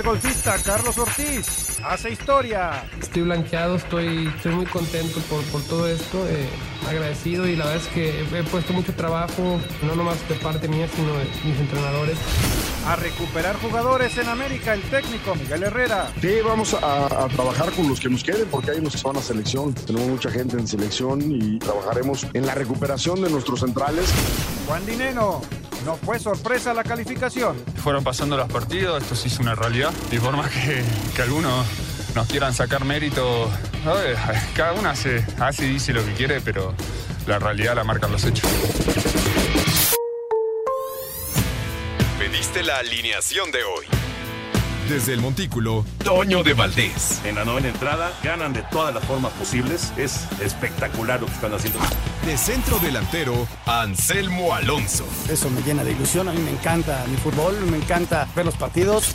El golfista Carlos Ortiz hace historia. Estoy blanqueado, estoy, estoy muy contento por, por todo esto, eh, agradecido y la verdad es que he puesto mucho trabajo, no nomás de parte mía, sino de mis entrenadores. A recuperar jugadores en América, el técnico Miguel Herrera. Sí, vamos a, a trabajar con los que nos queden porque hay unos que van a selección. Tenemos mucha gente en selección y trabajaremos en la recuperación de nuestros centrales. Juan Dineno. No fue sorpresa la calificación. Fueron pasando los partidos, esto sí es una realidad. Y por más que, que algunos nos quieran sacar mérito, ver, cada uno hace, hace y dice lo que quiere, pero la realidad la marcan los hechos. Pediste la alineación de hoy. Desde el Montículo, Toño de Valdés. En la novena entrada ganan de todas las formas posibles. Es espectacular lo que están haciendo. De centro delantero, Anselmo Alonso. Eso me llena de ilusión. A mí me encanta mi fútbol, me encanta ver los partidos.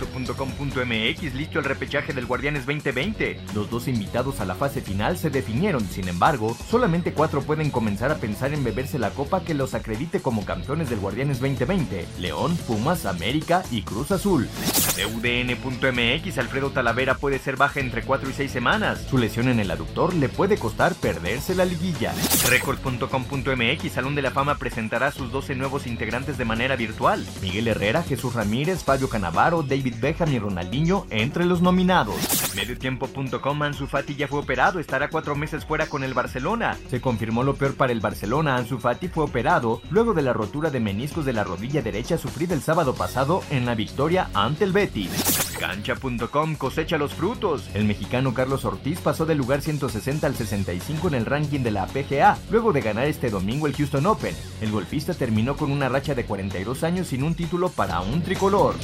Esto.com.mx listo el repechaje del Guardianes 2020. Los dos invitados a la fase final se definieron, sin embargo, solamente cuatro pueden comenzar a pensar en beberse la copa que los acredite como campeones del Guardianes 2020. León, Pumas, América y Cruz Azul. UDN.mx Alfredo Talavera puede ser baja entre 4 y 6 semanas. Su lesión en el aductor le puede costar perderse la liguilla. Record.com.mx Salón de la Fama presentará sus 12 nuevos integrantes de manera virtual. Miguel Herrera, Jesús Ramírez, Fabio Canavaro, David Beckham y Ronaldinho entre los nominados. Mediotiempo.com Ansu Fati ya fue operado, estará cuatro meses fuera con el Barcelona. Se confirmó lo peor para el Barcelona, Ansu Fati fue operado luego de la rotura de meniscos de la rodilla derecha sufrida el sábado pasado en la victoria ante el Betis. Cancha.com cosecha los frutos. El mexicano Carlos Ortiz pasó del lugar 160 al 65 en el ranking de la PGA, luego de ganar este domingo el Houston Open. El golfista terminó con una racha de 42 años sin un título para un tricolor.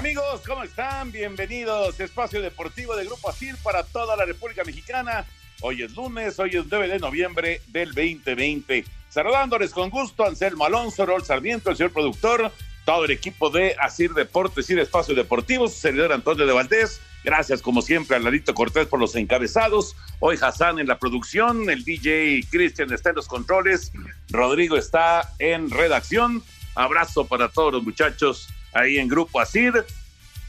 Amigos, ¿cómo están? Bienvenidos a Espacio Deportivo de Grupo Asir para toda la República Mexicana. Hoy es lunes, hoy es 9 de noviembre del 2020. Saludándoles con gusto, Anselmo Alonso, Rol Sarmiento, el señor productor, todo el equipo de Asir Deportes y Espacio Deportivo, su servidor Antonio de Valdés. Gracias, como siempre, a Larito Cortés por los encabezados. Hoy Hassan en la producción, el DJ Cristian está en los controles, Rodrigo está en redacción. Abrazo para todos los muchachos ahí en Grupo Asir.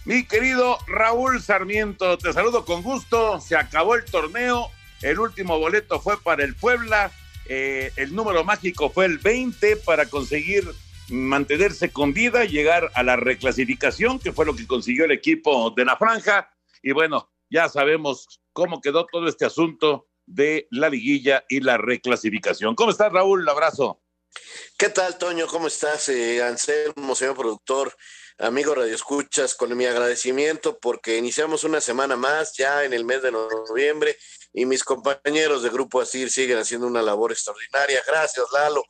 Mi querido Raúl Sarmiento, te saludo con gusto. Se acabó el torneo. El último boleto fue para el Puebla. Eh, el número mágico fue el 20 para conseguir mantenerse con vida, llegar a la reclasificación, que fue lo que consiguió el equipo de la franja. Y bueno, ya sabemos cómo quedó todo este asunto de la liguilla y la reclasificación. ¿Cómo estás, Raúl? Un abrazo. ¿Qué tal, Toño? ¿Cómo estás? Eh, Anselmo, señor productor, amigo Radio Escuchas, con mi agradecimiento porque iniciamos una semana más ya en el mes de noviembre y mis compañeros de Grupo Asir siguen haciendo una labor extraordinaria. Gracias, Lalo,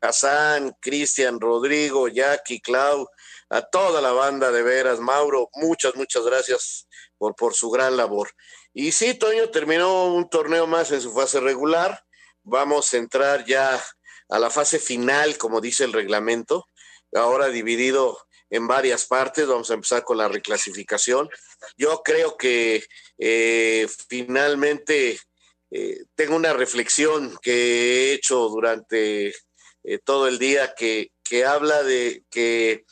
Hassan, Cristian, Rodrigo, Jackie, Clau, a toda la banda de veras, Mauro, muchas, muchas gracias por, por su gran labor. Y sí, Toño terminó un torneo más en su fase regular. Vamos a entrar ya a la fase final, como dice el reglamento, ahora dividido en varias partes. Vamos a empezar con la reclasificación. Yo creo que eh, finalmente eh, tengo una reflexión que he hecho durante eh, todo el día que, que habla de que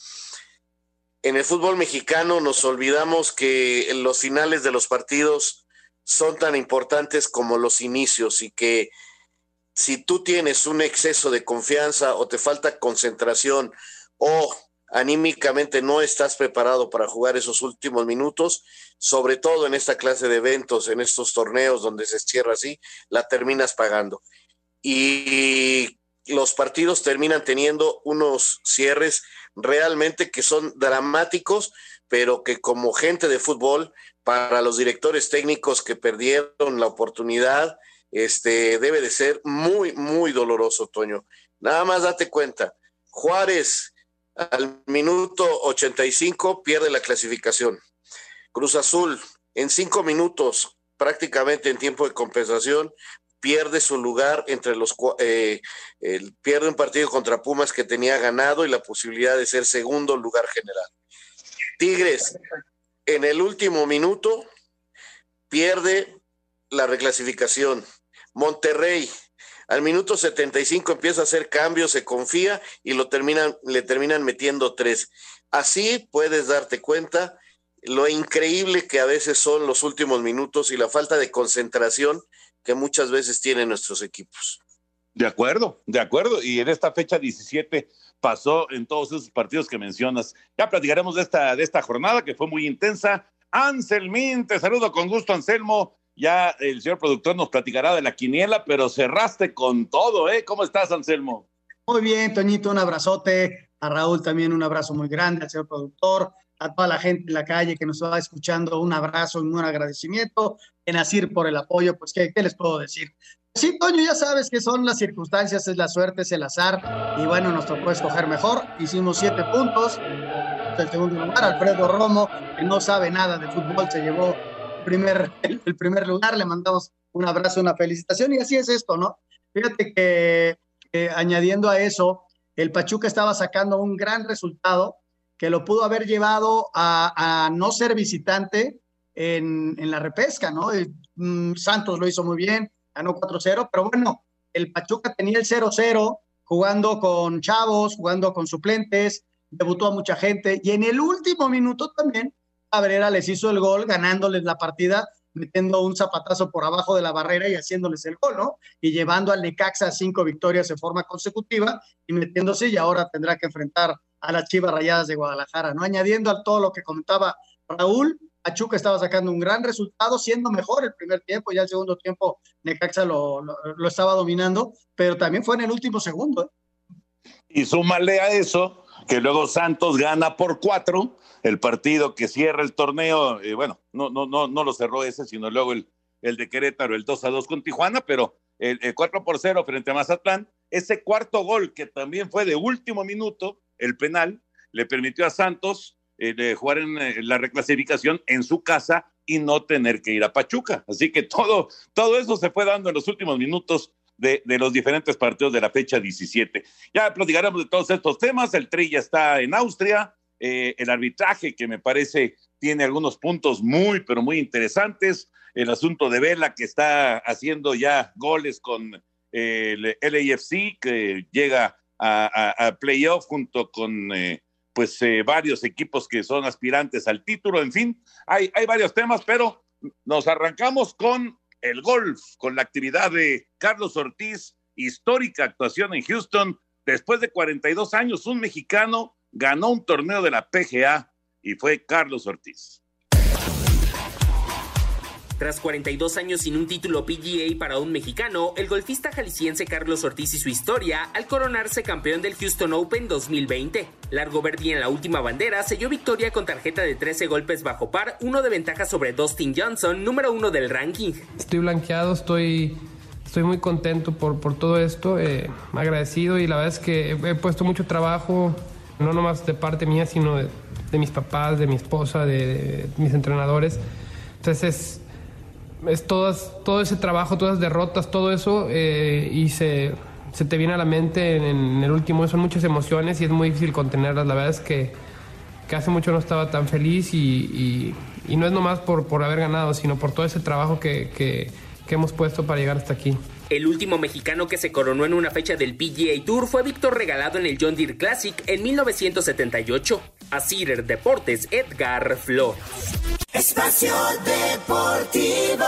en el fútbol mexicano nos olvidamos que los finales de los partidos son tan importantes como los inicios y que si tú tienes un exceso de confianza o te falta concentración o anímicamente no estás preparado para jugar esos últimos minutos, sobre todo en esta clase de eventos, en estos torneos donde se cierra así, la terminas pagando. Y los partidos terminan teniendo unos cierres realmente que son dramáticos, pero que como gente de fútbol, para los directores técnicos que perdieron la oportunidad, este, debe de ser muy, muy doloroso, Toño. Nada más date cuenta, Juárez al minuto 85 pierde la clasificación. Cruz Azul en cinco minutos, prácticamente en tiempo de compensación, pierde su lugar entre los eh, pierde un partido contra Pumas que tenía ganado y la posibilidad de ser segundo lugar general. Tigres en el último minuto pierde la reclasificación. Monterrey al minuto 75 empieza a hacer cambios, se confía y lo terminan, le terminan metiendo tres. Así puedes darte cuenta lo increíble que a veces son los últimos minutos y la falta de concentración que muchas veces tienen nuestros equipos. De acuerdo, de acuerdo. Y en esta fecha 17 pasó en todos esos partidos que mencionas. Ya platicaremos de esta, de esta jornada que fue muy intensa. Anselmín, te saludo con gusto, Anselmo. Ya el señor productor nos platicará de la quiniela, pero cerraste con todo, ¿eh? ¿Cómo estás, Anselmo? Muy bien, Toñito, un abrazote. A Raúl también un abrazo muy grande, al señor productor, a toda la gente en la calle que nos va escuchando, un abrazo y un agradecimiento. En Asir por el apoyo, pues, ¿qué, ¿qué, les puedo decir? Sí, Toño, ya sabes que son las circunstancias, es la suerte, es el azar, y bueno, nos tocó escoger mejor. Hicimos siete puntos. El segundo lugar, Alfredo Romo, que no sabe nada de fútbol, se llevó primer, el, primer lugar, le mandamos un abrazo, una felicitación y así es esto, ¿no? Fíjate que añadiendo a eso, el Pachuca estaba sacando un gran resultado que lo pudo haber llevado a, no ser visitante en, la repesca, ¿no? Mm, Santos lo hizo muy bien, ganó 4-0, pero bueno, el Pachuca tenía el 0-0 jugando con chavos, jugando con suplentes, debutó a mucha gente y en el último minuto también Cabrera les hizo el gol ganándoles la partida, metiendo un zapatazo por abajo de la barrera y haciéndoles el gol, ¿no? Y llevando al Necaxa a cinco victorias en forma consecutiva y metiéndose y ahora tendrá que enfrentar a las Chivas Rayadas de Guadalajara, ¿no? Añadiendo a todo lo que comentaba Raúl, Pachuca estaba sacando un gran resultado, siendo mejor el primer tiempo, ya el segundo tiempo Necaxa lo, lo, estaba dominando, pero también fue en el último segundo. ¿eh? Y súmale a eso que luego Santos gana por cuatro el partido que cierra el torneo, eh, bueno, no, no, no, no lo cerró ese, sino luego el, el de Querétaro, el 2 a 2 con Tijuana, pero el, 4 por 0 frente a Mazatlán, ese cuarto gol que también fue de último minuto, el penal, le permitió a Santos eh, jugar en, eh, la reclasificación en su casa y no tener que ir a Pachuca. Así que todo, todo eso se fue dando en los últimos minutos de, de, los diferentes partidos de la fecha 17. Ya platicaremos de todos estos temas. El Tri ya está en Austria. Eh, el arbitraje, que me parece tiene algunos puntos muy, pero muy interesantes, el asunto de Vela, que está haciendo ya goles con el LAFC, que llega a, playoff junto con eh, pues eh, varios equipos que son aspirantes al título, en fin, hay, hay varios temas, pero nos arrancamos con el golf, con la actividad de Carlos Ortiz, histórica actuación en Houston, después de 42 años, un mexicano ganó un torneo de la PGA y fue Carlos Ortiz. Tras 42 años sin un título PGA para un mexicano, el golfista jalisciense Carlos Ortiz y su historia al coronarse campeón del Houston Open 2020. Largo Verdi en la última bandera selló victoria con tarjeta de 13 golpes bajo par, uno de ventaja sobre Dustin Johnson, número uno del ranking. Estoy blanqueado, estoy, estoy muy contento por, por todo esto, eh, agradecido y la verdad es que he puesto mucho trabajo, no nomás de parte mía, sino de, mis papás, de mi esposa, de, mis entrenadores. Entonces es, es todas, todo ese trabajo, todas las derrotas, todo eso, eh, y se, se, te viene a la mente en, el último, son muchas emociones y es muy difícil contenerlas. La verdad es que, que hace mucho no estaba tan feliz y, y, no es nomás por, por haber ganado, sino por todo ese trabajo que, que hemos puesto para llegar hasta aquí. El último mexicano que se coronó en una fecha del PGA Tour fue Víctor Regalado en el John Deere Classic en 1978. A Cider Deportes, Edgar Flores. Espacio Deportivo.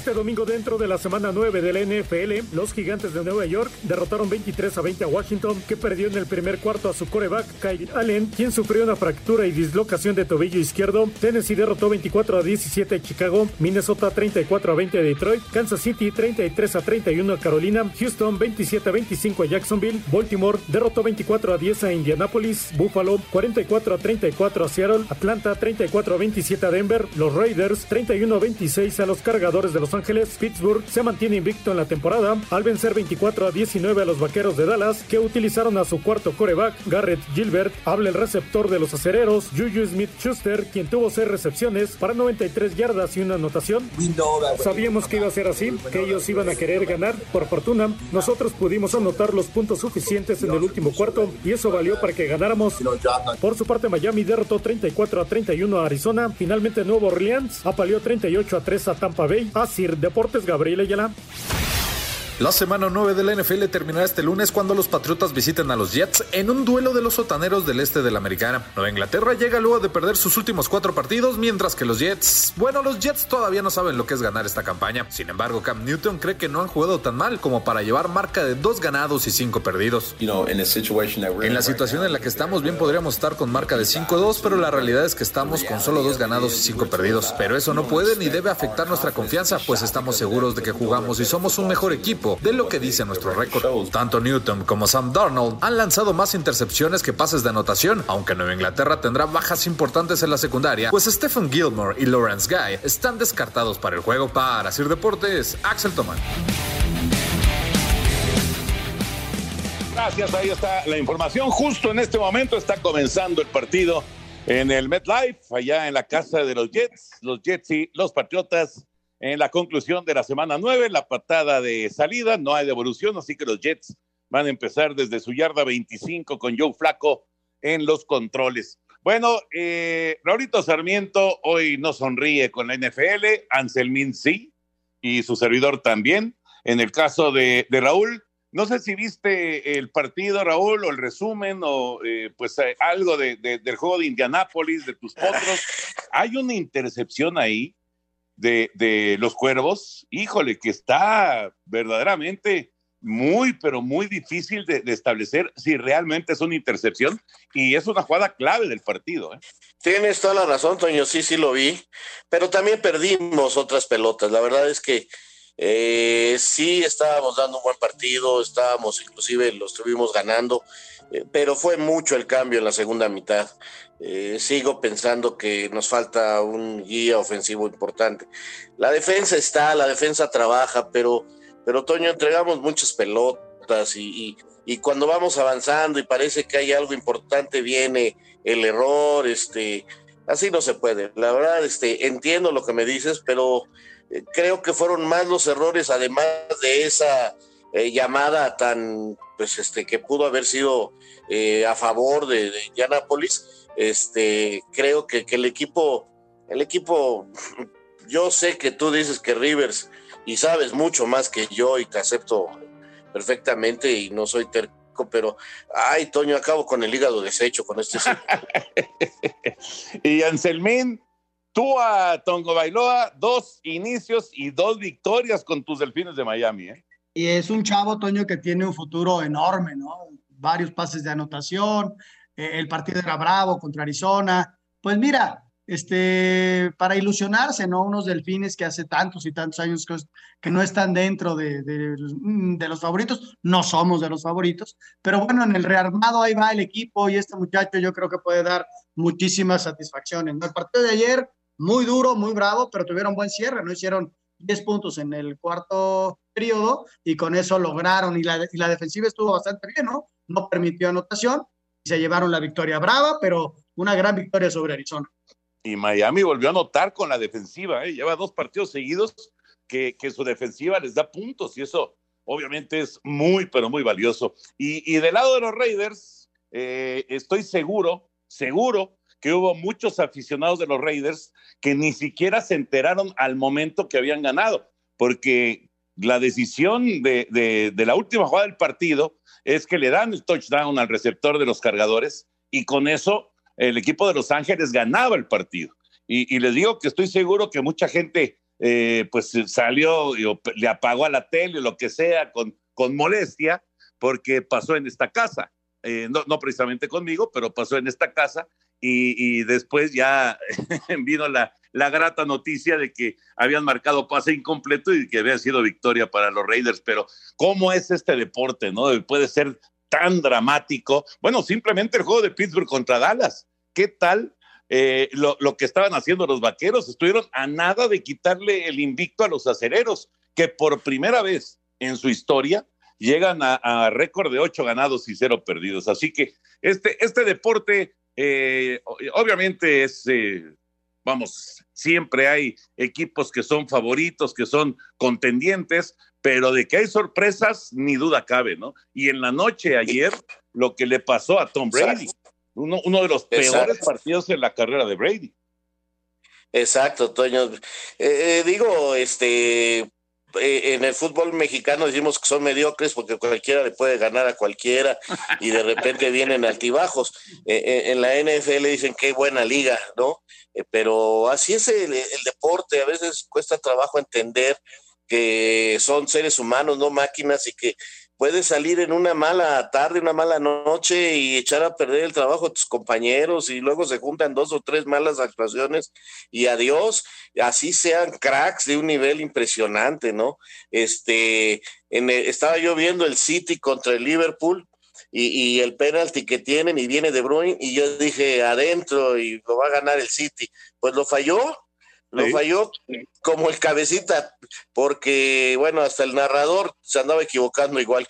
Este domingo dentro de la semana 9 de la NFL, los gigantes de Nueva York derrotaron 23 a 20 a Washington, que perdió en el primer cuarto a su coreback Kyle Allen, quien sufrió una fractura y dislocación de tobillo izquierdo. Tennessee derrotó 24 a 17 a Chicago, Minnesota 34 a 20 a Detroit, Kansas City 33 a 31 a Carolina, Houston 27 a 25 a Jacksonville, Baltimore derrotó 24 a 10 a Indianapolis, Buffalo 44 a 34 a Seattle, Atlanta 34 a 27 a Denver, los Raiders 31 a 26 a los cargadores de Los Ángeles, Pittsburgh se mantiene invicto en la temporada al vencer 24 a 19 a los vaqueros de Dallas que utilizaron a su cuarto coreback Garrett Gilbert, habla el receptor de los acereros Juju Smith Schuster, quien tuvo 6 recepciones para 93 yardas y una anotación. Sabíamos que iba a ser así, que ellos iban a querer ganar. Por fortuna, nosotros pudimos anotar los puntos suficientes en el último cuarto y eso valió para que ganáramos. Por su parte, Miami derrotó 34 a 31 a Arizona. Finalmente, Nuevo Orleans apaleó 38 a 3 a Tampa Bay. Deportes Gabriel Ayala. La semana 9 de la NFL terminará este lunes cuando los Patriotas visiten a los Jets en un duelo de los sotaneros del este de la Americana. Nueva Inglaterra llega luego de perder sus últimos cuatro partidos, mientras que los Jets, bueno, los Jets todavía no saben lo que es ganar esta campaña. Sin embargo, Cam Newton cree que no han jugado tan mal como para llevar marca de dos ganados y cinco perdidos. En la situación en la que estamos, bien podríamos estar con marca de 5-2, pero la realidad es que estamos con solo dos ganados y cinco perdidos. Pero eso no puede ni debe afectar nuestra confianza, pues estamos seguros de que jugamos y somos un mejor equipo de lo que dice nuestro récord. Tanto Newton como Sam Darnold han lanzado más intercepciones que pases de anotación, aunque Nueva Inglaterra tendrá bajas importantes en la secundaria, pues Stephen Gilmore y Lawrence Guy están descartados para el juego. Para Sir Deportes, Axel Tomán. Gracias, ahí está la información. Justo en este momento está comenzando el partido en el MetLife, allá en la casa de los Jets, los Jets y los Patriotas en la conclusión de la semana 9, la patada de salida, no hay devolución, así que los Jets van a empezar desde su yarda 25 con Joe Flaco en los controles. Bueno, eh, Raulito Sarmiento hoy no sonríe con la NFL, Anselmín sí, y su servidor también. En el caso de, Raúl, no sé si viste el partido, Raúl, o el resumen, o eh, pues eh, algo de, del juego de Indianápolis, de tus potros. Hay una intercepción ahí de, los cuervos, híjole, que está verdaderamente muy, pero muy difícil de, establecer si realmente es una intercepción y es una jugada clave del partido. ¿eh? Tienes toda la razón, Toño, sí, sí lo vi, pero también perdimos otras pelotas. La verdad es que eh, sí estábamos dando un buen partido, estábamos inclusive, lo estuvimos ganando, eh, pero fue mucho el cambio en la segunda mitad. Eh, sigo pensando que nos falta un guía ofensivo importante. La defensa está, la defensa trabaja, pero, pero Toño, entregamos muchas pelotas y, y, cuando vamos avanzando y parece que hay algo importante, viene el error, este, así no se puede. La verdad, este, entiendo lo que me dices, pero eh, creo que fueron más los errores, además de esa eh, llamada tan, pues, este, que pudo haber sido a favor de, de Indianapolis este, creo que, el equipo, el equipo, yo sé que tú dices que Rivers y sabes mucho más que yo y te acepto perfectamente y no soy terco, pero ay, Toño, acabo con el hígado deshecho con este. y Anselmín, tú a Tongo Bailoa, dos inicios y dos victorias con tus delfines de Miami, ¿eh? Y es un chavo, Toño, que tiene un futuro enorme, ¿no? Varios pases de anotación, eh, el partido era bravo contra Arizona. Pues mira, este, para ilusionarse, ¿no? Unos delfines que hace tantos y tantos años que, no están dentro de, de, los favoritos, no somos de los favoritos, pero bueno, en el rearmado ahí va el equipo y este muchacho yo creo que puede dar muchísimas satisfacciones. El partido de ayer, muy duro, muy bravo, pero tuvieron buen cierre, ¿no? Hicieron 10 puntos en el cuarto periodo y con eso lograron, y la, y la defensiva estuvo bastante bien, ¿no? No permitió anotación se llevaron la victoria brava, pero una gran victoria sobre Arizona. Y Miami volvió a anotar con la defensiva, ¿eh? lleva dos partidos seguidos que, que, su defensiva les da puntos y eso obviamente es muy, pero muy valioso. Y, y del lado de los Raiders, eh, estoy seguro, seguro que hubo muchos aficionados de los Raiders que ni siquiera se enteraron al momento que habían ganado, porque la decisión de, de, la última jugada del partido es que le dan el touchdown al receptor de los cargadores y con eso el equipo de Los Ángeles ganaba el partido. Y, les digo que estoy seguro que mucha gente eh, pues salió, y le apagó a la tele o lo que sea con, con molestia, porque pasó en esta casa. Eh, no, no, precisamente conmigo, pero pasó en esta casa y, y después ya vino la, la, grata noticia de que habían marcado pase incompleto y que había sido victoria para los Raiders. Pero ¿cómo es este deporte? ¿No? Puede ser tan dramático. Bueno, simplemente el juego de Pittsburgh contra Dallas. ¿Qué tal eh, lo, que estaban haciendo los vaqueros? Estuvieron a nada de quitarle el invicto a los acereros, que por primera vez en su historia llegan a, récord de ocho ganados y cero perdidos. Así que este, este deporte, eh, obviamente es, eh, vamos, siempre hay equipos que son favoritos, que son contendientes, pero de que hay sorpresas, ni duda cabe, ¿no? Y en la noche ayer, lo que le pasó a Tom Brady, uno, uno de los peores partidos en la carrera de Brady. Exacto, Toño. Eh, digo, este, eh, en el fútbol mexicano decimos que son mediocres porque cualquiera le puede ganar a cualquiera y de repente vienen altibajos. Eh, eh, en la NFL dicen qué buena liga, ¿no? pero así es el, deporte, a veces cuesta trabajo entender que son seres humanos, no máquinas, y que puedes salir en una mala tarde, una mala noche y echar a perder el trabajo de tus compañeros y luego se juntan dos o tres malas actuaciones y adiós, así sean cracks de un nivel impresionante, ¿no? Este, en estaba yo viendo el City contra el Liverpool y, y, el penalti que tienen y viene de Bruyne y yo dije adentro y lo va a ganar el City, pues lo falló lo falló como el cabecita, porque bueno, hasta el narrador se andaba equivocando igual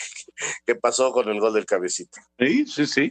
que, pasó con el gol del cabecita. Sí, sí, sí.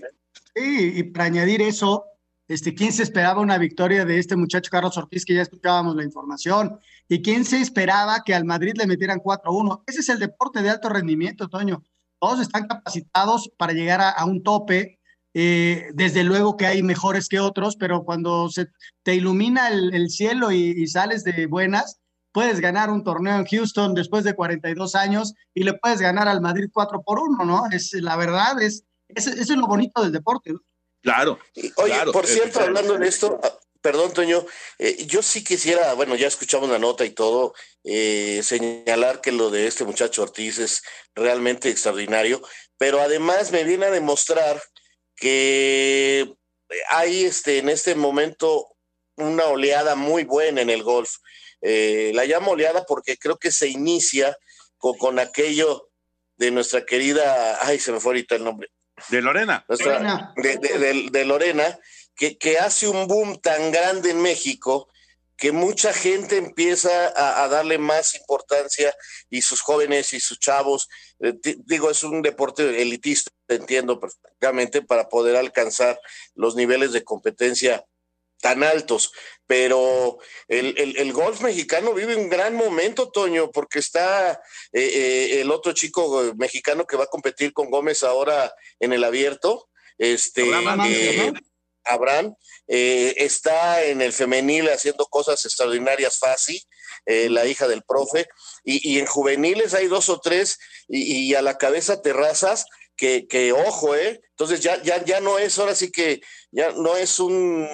Sí, y para añadir eso, este, ¿quién se esperaba una victoria de este muchacho Carlos Ortiz, que ya escuchábamos la información? ¿Y quién se esperaba que al Madrid le metieran 4-1? Ese es el deporte de alto rendimiento, Toño. Todos están capacitados para llegar a un tope eh, desde luego que hay mejores que otros, pero cuando se te ilumina el, cielo y, sales de buenas, puedes ganar un torneo en Houston después de 42 años y le puedes ganar al Madrid 4 por 1, ¿no? Es la verdad, es, eso es lo bonito del deporte. Claro. Oye, por cierto, hablando de esto, ah, perdón, Toño, eh, yo sí quisiera, bueno, ya escuchamos la nota y todo, eh, señalar que lo de este muchacho Ortiz es realmente extraordinario, pero además me viene a demostrar que hay este, en este momento una oleada muy buena en el golf. Eh, la llamo oleada porque creo que se inicia con, aquello de nuestra querida, ay, se me fue ahorita el nombre. De Lorena. De, Lorena, que, que, hace un boom tan grande en México que mucha gente empieza a, darle más importancia y sus jóvenes y sus chavos, eh, digo, es un deporte elitista, entiendo perfectamente, para poder alcanzar los niveles de competencia tan altos, pero el, golf mexicano vive un gran momento, Toño, porque está eh, eh, el otro chico mexicano que va a competir con Gómez ahora en el abierto, este, Abraham, eh, está en el femenil haciendo cosas extraordinarias fácil, eh, la hija del profe, y, en juveniles hay dos o tres, y, a la cabeza terrazas, que, que, ojo, ¿eh? Entonces ya, ya, ya no es, ahora sí que ya no es un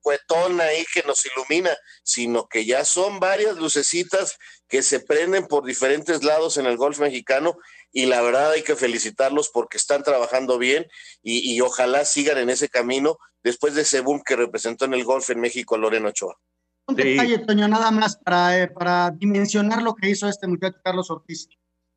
cuetón ahí que nos ilumina, sino que ya son varias lucecitas que se prenden por diferentes lados en el golf mexicano y la verdad hay que felicitarlos porque están trabajando bien y, ojalá sigan en ese camino después de ese boom que representó en el golf en México Loreno Ochoa. Un detalle, Toño, nada más para, eh, para dimensionar lo que hizo este muchacho Carlos Ortiz.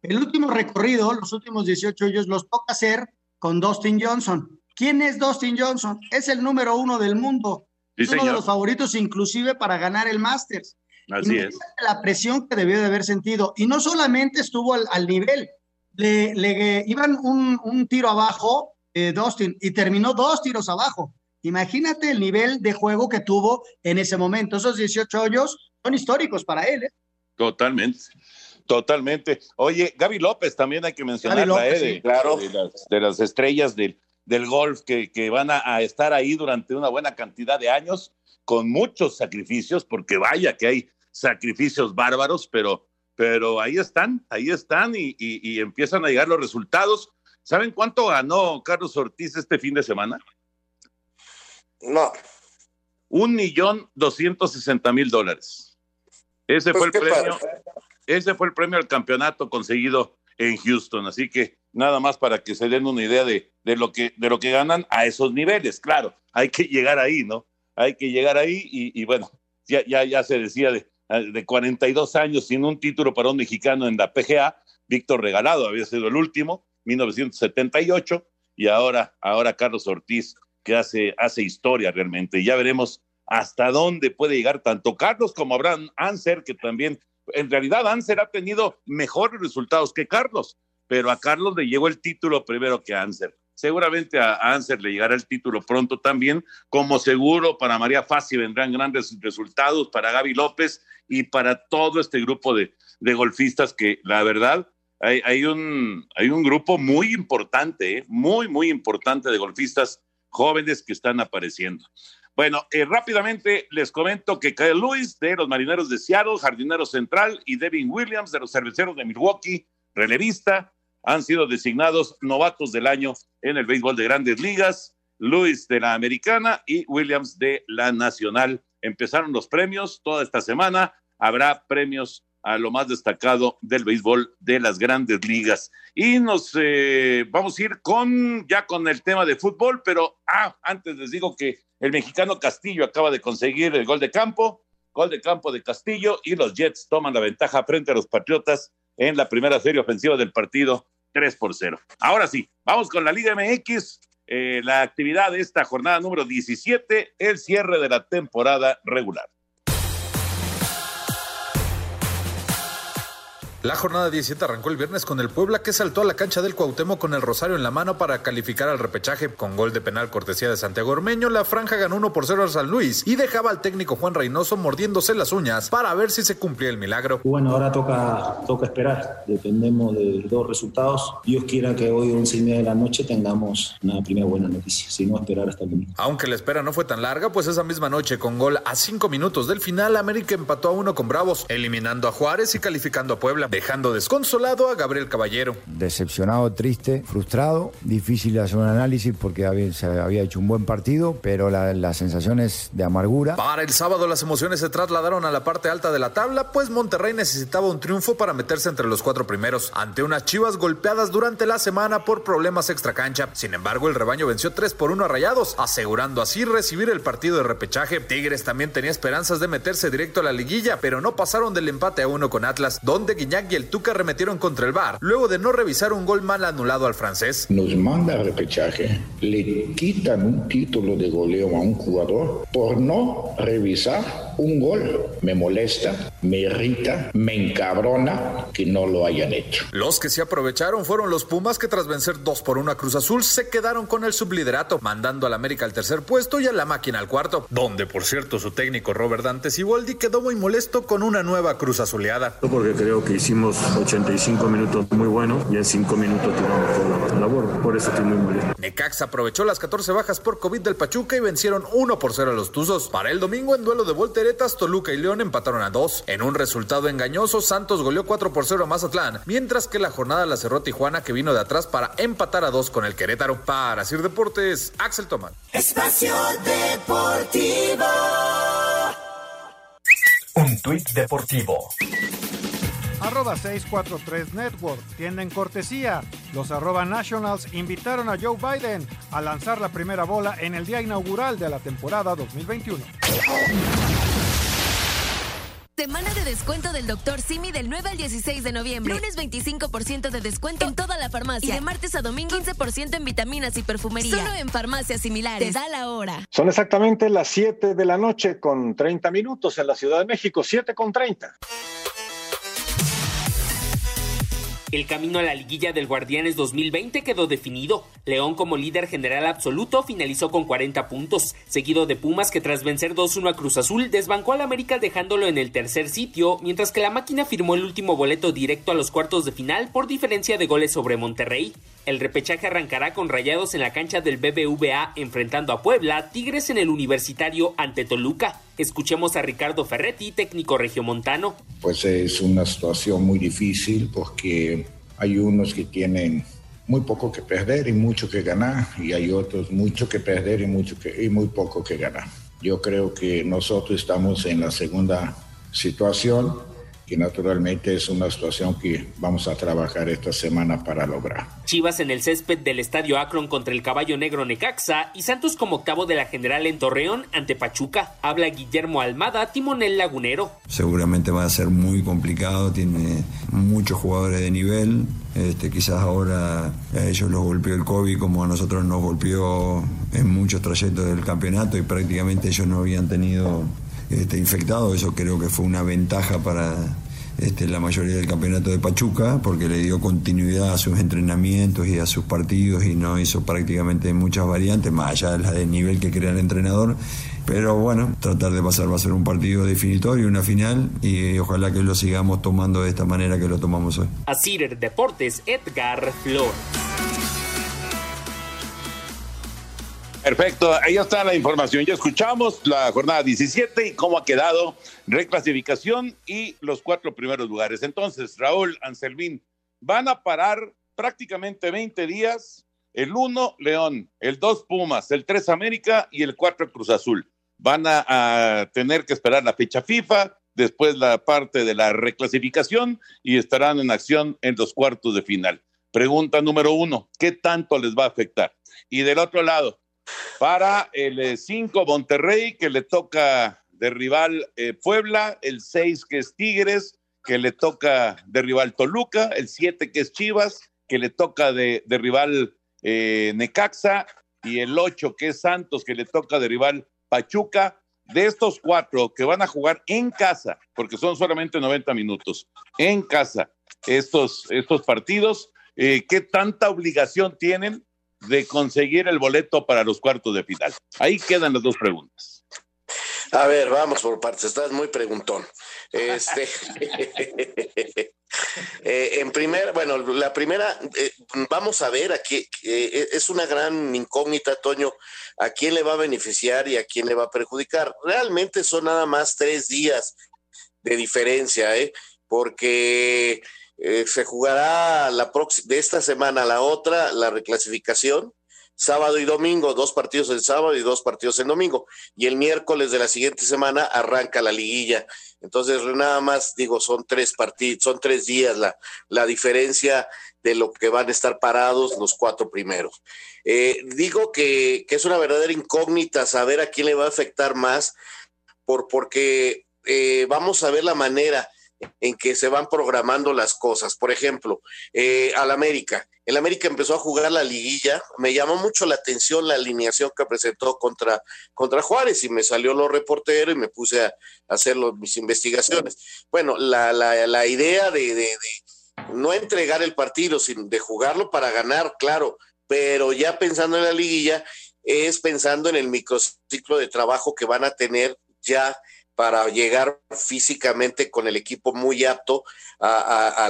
El último recorrido, los últimos 18 hoyos, los toca hacer con Dustin Johnson. ¿Quién es Dustin Johnson? Es el número uno del mundo. es uno de los favoritos inclusive para ganar el Masters. Así es. La presión que debió de haber sentido. Y no solamente estuvo al nivel, le, iban un, tiro abajo, eh, Dustin, y terminó dos tiros abajo. Imagínate el nivel de juego que tuvo en ese momento. Esos 18 hoyos son históricos para él. ¿eh? Totalmente. Totalmente. Oye, Gaby López también hay que mencionar ¿eh? claro. de, las, estrellas del, del golf que, que van a, estar ahí durante una buena cantidad de años, con muchos sacrificios, porque vaya que hay sacrificios bárbaros, pero pero ahí están, ahí están y, empiezan a llegar los resultados. ¿Saben cuánto ganó Carlos Ortiz este fin de semana? No. Un millón doscientos sesenta mil dólares. Ese Pues fue el premio. padre. Ese fue el premio al campeonato conseguido en Houston. Así que nada más para que se den una idea de, de lo, que, de lo que ganan a esos niveles. Claro, hay que llegar ahí, ¿no? Hay que llegar ahí y, bueno, ya, ya, ya se decía de, de 42 años sin un título para un mexicano en la PGA. Víctor Regalado había sido el último, 1978, y ahora, ahora Carlos Ortiz, que hace, hace historia realmente. Ya veremos hasta dónde puede llegar tanto Carlos como Abraham Anser, que también, en realidad Anser ha tenido mejores resultados que Carlos, pero a Carlos le llegó el título primero que a Anser. Seguramente a Anser le llegará el título pronto también, como seguro para María Fassi vendrán grandes resultados, para Gaby López y para todo este grupo de, de golfistas que la verdad hay, un, hay un grupo muy importante, ¿eh? muy, muy importante de golfistas jóvenes que están apareciendo. Bueno, eh, rápidamente les comento que Kyle Lewis de los Marineros de Seattle, jardinero central, y Devin Williams de los Cerveceros de Milwaukee, relevista, han sido designados novatos del año en el béisbol de grandes ligas. Lewis de la Americana y Williams de la Nacional. Empezaron los premios toda esta semana. Habrá premios a lo más destacado del béisbol de las grandes ligas. Y nos eh, vamos a ir con ya con el tema de fútbol, pero ah, antes les digo que el mexicano Castillo acaba de conseguir el gol de campo, gol de campo de Castillo y los Jets toman la ventaja frente a los Patriotas en la primera serie ofensiva del partido 3 por 0. Ahora sí, vamos con la Liga MX, eh, la actividad de esta jornada número 17, el cierre de la temporada regular. La jornada 17 arrancó el viernes con el Puebla que saltó a la cancha del Cuauhtémoc con el rosario en la mano para calificar al repechaje. Con gol de penal cortesía de Santiago Ormeño, la franja ganó 1 por 0 al San Luis y dejaba al técnico Juan Reynoso mordiéndose las uñas para ver si se cumplía el milagro. Bueno, ahora toca, toca esperar. Dependemos de dos resultados. Dios quiera que hoy, 11 y media de la noche, tengamos una primera buena noticia. Si no, esperar hasta el domingo. Aunque la espera no fue tan larga, pues esa misma noche, con gol a 5 minutos del final, América empató a 1 con Bravos, eliminando a Juárez y calificando a Puebla, dejando desconsolado a Gabriel Caballero. Decepcionado, triste, frustrado, difícil hacer un análisis porque había, se había hecho un buen partido, pero la, la sensación es de amargura. Para el sábado las emociones se trasladaron a la parte alta de la tabla, pues Monterrey necesitaba un triunfo para meterse entre los cuatro primeros, ante unas chivas golpeadas durante la semana por problemas extracancha. Sin embargo, el rebaño venció 3 por 1 a Rayados, asegurando así recibir el partido de repechaje. Tigres también tenía esperanzas de meterse directo a la liguilla, pero no pasaron del empate a uno con Atlas, donde Guiñac y el Tuca arremetieron contra el VAR, luego de no revisar un gol mal anulado al francés. Nos manda a repechaje, le quitan un título de goleo a un jugador por no revisar un gol. Me molesta, me irrita, me encabrona que no lo hayan hecho. Los que se aprovecharon fueron los Pumas que tras vencer 2 por 1 a Cruz Azul se quedaron con el subliderato, mandando al América al tercer puesto y a la máquina al cuarto, donde por cierto su técnico Robert Dante Siboldi quedó muy molesto con una nueva Cruz Azuleada. Porque creo que hicimos 85 minutos muy buenos y en 5 minutos tiramos toda la labor, por eso estoy muy molesto. Necaxa aprovechó las 14 bajas por COVID del Pachuca y vencieron 1 por 0 a los Tuzos. Para el domingo en duelo de volteretas, Toluca y León empataron a 2. En un resultado engañoso, Santos goleó 4 por 0 a Mazatlán, mientras que la jornada la cerró Tijuana que vino de atrás para empatar a 2 con el Querétaro. Para Sir Deportes, Axel Tomán. Espacio Deportivo. Un tuit deportivo. Arroba 643 Network. Tienen cortesía. Los arroba Nationals invitaron a Joe Biden a lanzar la primera bola en el día inaugural de la temporada 2021. Semana de descuento del Dr. Simi del 9 al 16 de noviembre. Lunes 25% de descuento en toda la farmacia. Y de martes a domingo 15% en vitaminas y perfumería. Solo en farmacias similares. Te da la hora. Son exactamente las 7 de la noche con 30 minutos en la Ciudad de México. 7 con 30. El camino a la liguilla del Guardianes 2020 quedó definido. León como líder general absoluto finalizó con 40 puntos, seguido de Pumas que tras vencer 2-1 a Cruz Azul desbancó al América dejándolo en el tercer sitio, mientras que la máquina firmó el último boleto directo a los cuartos de final por diferencia de goles sobre Monterrey. El repechaje arrancará con rayados en la cancha del BBVA enfrentando a Puebla, Tigres en el Universitario ante Toluca. Escuchemos a Ricardo Ferretti, técnico regiomontano. Pues es una situación muy difícil porque hay unos que tienen muy poco que perder y mucho que ganar y hay otros mucho que perder y, mucho que, y muy poco que ganar. Yo creo que nosotros estamos en la segunda situación que naturalmente es una situación que vamos a trabajar esta semana para lograr. Chivas en el césped del Estadio Akron contra el Caballo Negro Necaxa y Santos como octavo de la general en Torreón ante Pachuca. Habla Guillermo Almada, timonel lagunero. Seguramente va a ser muy complicado, tiene muchos jugadores de nivel. Este, quizás ahora a ellos los golpeó el COVID como a nosotros nos golpeó en muchos trayectos del campeonato y prácticamente ellos no habían tenido este, infectado. Eso creo que fue una ventaja para este, la mayoría del campeonato de Pachuca, porque le dio continuidad a sus entrenamientos y a sus partidos y no hizo prácticamente muchas variantes, más allá de la de nivel que crea el entrenador. Pero bueno, tratar de pasar va a ser un partido definitorio, una final, y ojalá que lo sigamos tomando de esta manera que lo tomamos hoy. Asir Deportes, Edgar Flores. Perfecto, ahí está la información. Ya escuchamos la jornada 17 y cómo ha quedado reclasificación y los cuatro primeros lugares. Entonces, Raúl, Anselmín, van a parar prácticamente 20 días. El 1, León, el 2, Pumas, el 3, América y el 4, Cruz Azul. Van a, tener que esperar la fecha FIFA, después la parte de la reclasificación y estarán en acción en los cuartos de final. Pregunta número uno, ¿qué tanto les va a afectar? Y del otro lado, para el 5 eh, Monterrey, que le toca de rival eh, Puebla, el 6 que es Tigres, que le toca de rival Toluca, el 7 que es Chivas, que le toca de, rival eh, Necaxa, y el 8 que es Santos, que le toca de rival Pachuca. De estos cuatro que van a jugar en casa, porque son solamente 90 minutos, en casa, estos, estos partidos, ¿qué tanta obligación tienen de conseguir el boleto para los cuartos de final? Ahí quedan las dos preguntas. A ver, vamos por partes, estás muy preguntón. Este, eh, en primer, bueno, la primera, eh, vamos a ver aquí, eh, es una gran incógnita, Toño, a quién le va a beneficiar y a quién le va a perjudicar. Realmente son nada más tres días de diferencia, ¿eh? Porque eh, se jugará la de esta semana a la otra la reclasificación, sábado y domingo, dos partidos el sábado y dos partidos el domingo. Y el miércoles de la siguiente semana arranca la liguilla. Entonces, nada más digo, son tres partidos, son tres días la, la diferencia de lo que van a estar parados los cuatro primeros. Eh, digo que, que, es una verdadera incógnita saber a quién le va a afectar más, por, porque eh, vamos a ver la manera en que se van programando las cosas. Por ejemplo, eh, al América. El América empezó a jugar la liguilla. Me llamó mucho la atención la alineación que presentó contra, contra Juárez y me salió lo reportero y me puse a, hacer mis investigaciones. Bueno, la, la, idea de, de, no entregar el partido, sino de jugarlo para ganar, claro, pero ya pensando en la liguilla, es pensando en el microciclo de trabajo que van a tener ya para llegar físicamente con el equipo muy apto a,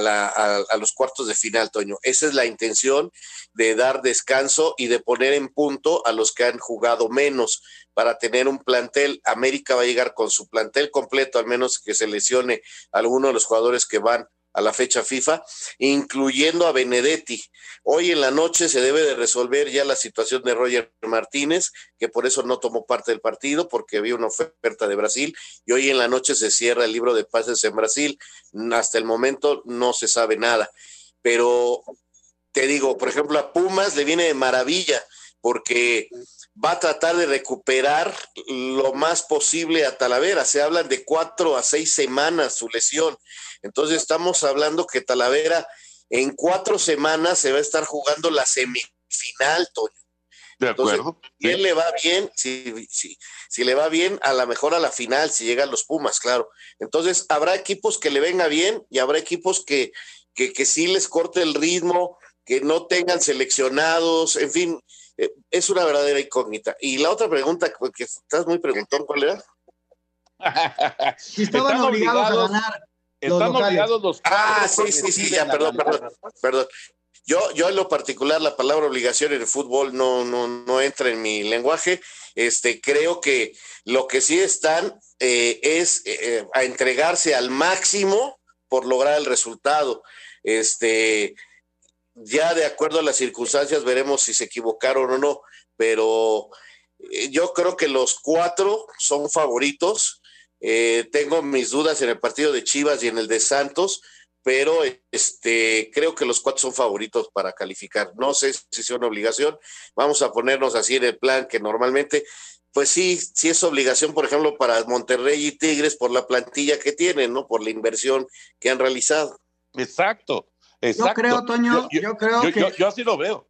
los cuartos de final, Toño. Esa es la intención de dar descanso y de poner en punto a los que han jugado menos para tener un plantel. América va a llegar con su plantel completo, al menos que se lesione alguno de los jugadores que van a la fecha FIFA, incluyendo a Benedetti. Hoy en la noche se debe de resolver ya la situación de Roger Martínez, que por eso no tomó parte del partido, porque había una oferta de Brasil, y hoy en la noche se cierra el libro de pases en Brasil. Hasta el momento no se sabe nada. Pero te digo, por ejemplo, a Pumas le viene de maravilla, porque va a tratar de recuperar lo más posible a Talavera. Se hablan de cuatro a seis semanas su lesión. Entonces estamos hablando que Talavera en cuatro semanas se va a estar jugando la semifinal, Toño. De acuerdo. si él le va bien, si, si le va bien, a lo mejor a la final, si llegan los Pumas, claro. Entonces, habrá equipos que le venga bien y habrá equipos que, que, que sí les corte el ritmo, que no tengan seleccionados, en fin, eh, es una verdadera incógnita. Y la otra pregunta, que estás muy preguntón, ¿cuál era? si estaban obligados, a ganar. Están obligados los Ah, sí, sí, sí, ya, perdón, perdón, perdón. Yo, yo en lo particular, la palabra obligación en el fútbol no, no, no entra en mi lenguaje. Este, creo que lo que sí están eh, es eh, a entregarse al máximo por lograr el resultado. Este, ya de acuerdo a las circunstancias veremos si se equivocaron o no, pero eh, yo creo que los cuatro son favoritos Eh, tengo mis dudas en el partido de Chivas y en el de Santos, pero este, creo que los cuatro son favoritos para calificar. No sé si es una obligación. Vamos a ponernos así en el plan que normalmente, pues sí, sí es obligación, por ejemplo, para Monterrey y Tigres por la plantilla que tienen, ¿no? Por la inversión que han realizado. Exacto, exacto. Yo creo, Toño, yo, creo que. Yo, así lo veo.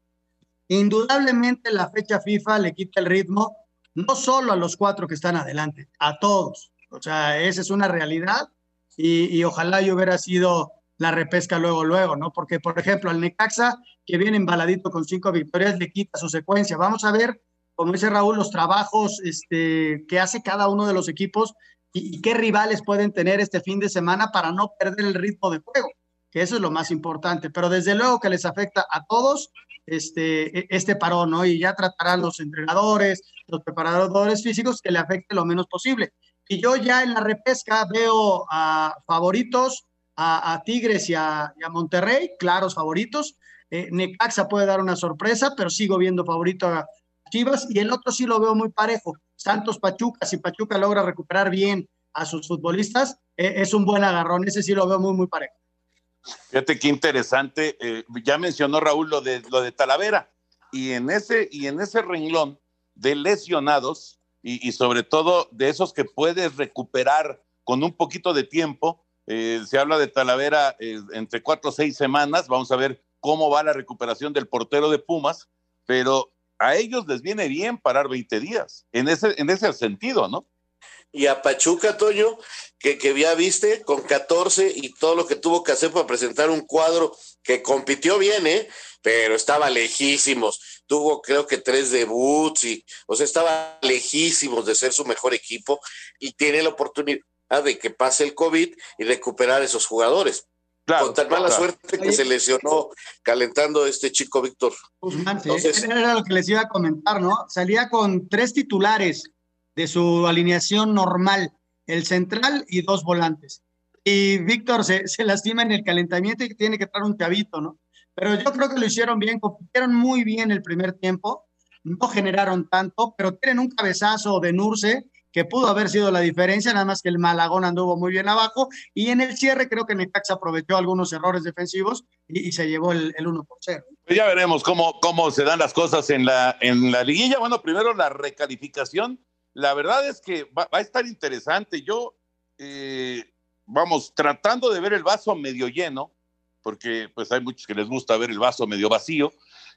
Indudablemente la fecha FIFA le quita el ritmo, no solo a los cuatro que están adelante, a todos. O sea, esa es una realidad y, y ojalá yo hubiera sido la repesca luego, luego, ¿no? Porque, por ejemplo, al Necaxa, que viene embaladito con cinco victorias, le quita su secuencia. Vamos a ver, como dice Raúl, los trabajos este, que hace cada uno de los equipos y, qué rivales pueden tener este fin de semana para no perder el ritmo de juego, que eso es lo más importante. Pero desde luego que les afecta a todos este, e, este parón, ¿no? Y ya tratarán los entrenadores, los preparadores físicos que le afecte lo menos posible. Y yo ya en la repesca veo a favoritos a, Tigres y a, Monterrey, claros favoritos. Eh, Necaxa puede dar una sorpresa, pero sigo viendo favorito a Chivas y el otro sí lo veo muy parejo. Santos Pachuca, si Pachuca logra recuperar bien a sus futbolistas, eh, es un buen agarrón, ese sí lo veo muy, muy parejo. Fíjate qué interesante, eh, ya mencionó Raúl lo de, lo de Talavera, y en ese, y en ese renglón de lesionados, y, sobre todo de esos que puedes recuperar con un poquito de tiempo, eh, se habla de Talavera eh, entre cuatro o seis semanas. Vamos a ver cómo va la recuperación del portero de Pumas, pero a ellos les viene bien parar 20 días, en ese, en ese sentido, ¿no? Y a Pachuca, Toño, que, que ya viste, con 14 y todo lo que tuvo que hacer para presentar un cuadro que compitió bien, ¿eh? Pero estaba lejísimos. Tuvo, creo que, tres debuts y, o sea, estaba lejísimos de ser su mejor equipo y tiene la oportunidad de que pase el COVID y recuperar esos jugadores. con tan mala suerte que se lesionó calentando este chico Víctor. Entonces, era lo que les iba a comentar, ¿no? Salía con tres titulares de su alineación normal, el central y dos volantes. Y Víctor se, se lastima en el calentamiento y tiene que traer un chavito, ¿no? Pero yo creo que lo hicieron bien, compitieron muy bien el primer tiempo, no generaron tanto, pero tienen un cabezazo de Nurse que pudo haber sido la diferencia, nada más que el Malagón anduvo muy bien abajo y en el cierre creo que Necaxa aprovechó algunos errores defensivos y, se llevó el, el 1 por 0. Pues ya veremos cómo, cómo se dan las cosas en la, en la liguilla. Bueno, primero la recalificación. La verdad es que va, a estar interesante. Yo, eh, vamos, tratando de ver el vaso medio lleno, porque pues hay muchos que les gusta ver el vaso medio vacío,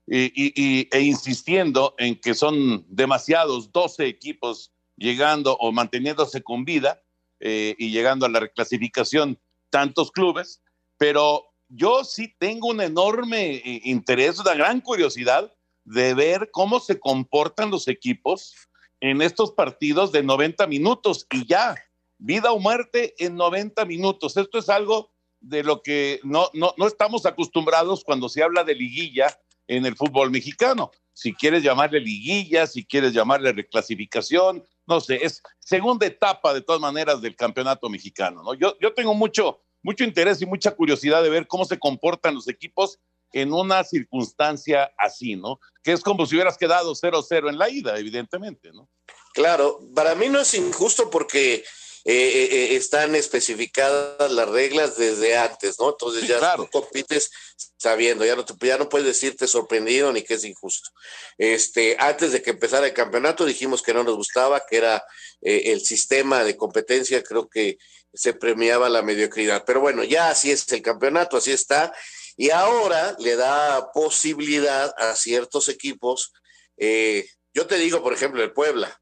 y, e insistiendo en que son demasiados 12 equipos llegando o manteniéndose con vida eh, y llegando a la reclasificación tantos clubes, pero yo sí tengo un enorme eh, interés, una gran curiosidad de ver cómo se comportan los equipos en estos partidos de 90 minutos y ya, vida o muerte en 90 minutos. Esto es algo de lo que no, no, no estamos acostumbrados cuando se habla de liguilla en el fútbol mexicano. Si quieres llamarle liguilla, si quieres llamarle reclasificación, no sé, es segunda etapa de todas maneras del campeonato mexicano, ¿no? Yo, yo tengo mucho, mucho interés y mucha curiosidad de ver cómo se comportan los equipos en una circunstancia así, ¿no? Que es como si hubieras quedado 0-0 en la ida, evidentemente, ¿no? Claro, para mí no es injusto porque eh, eh, eh, están especificadas las reglas desde antes, ¿no? Entonces ya tú compites sabiendo, ya no, te, ya no puedes decirte sorprendido ni que es injusto. Este, antes de que empezara el campeonato dijimos que no nos gustaba, que era el sistema de competencia, creo que se premiaba la mediocridad. Pero bueno, ya así es el campeonato, así está. Y ahora le da posibilidad a ciertos equipos. yo te digo, por ejemplo, el Puebla.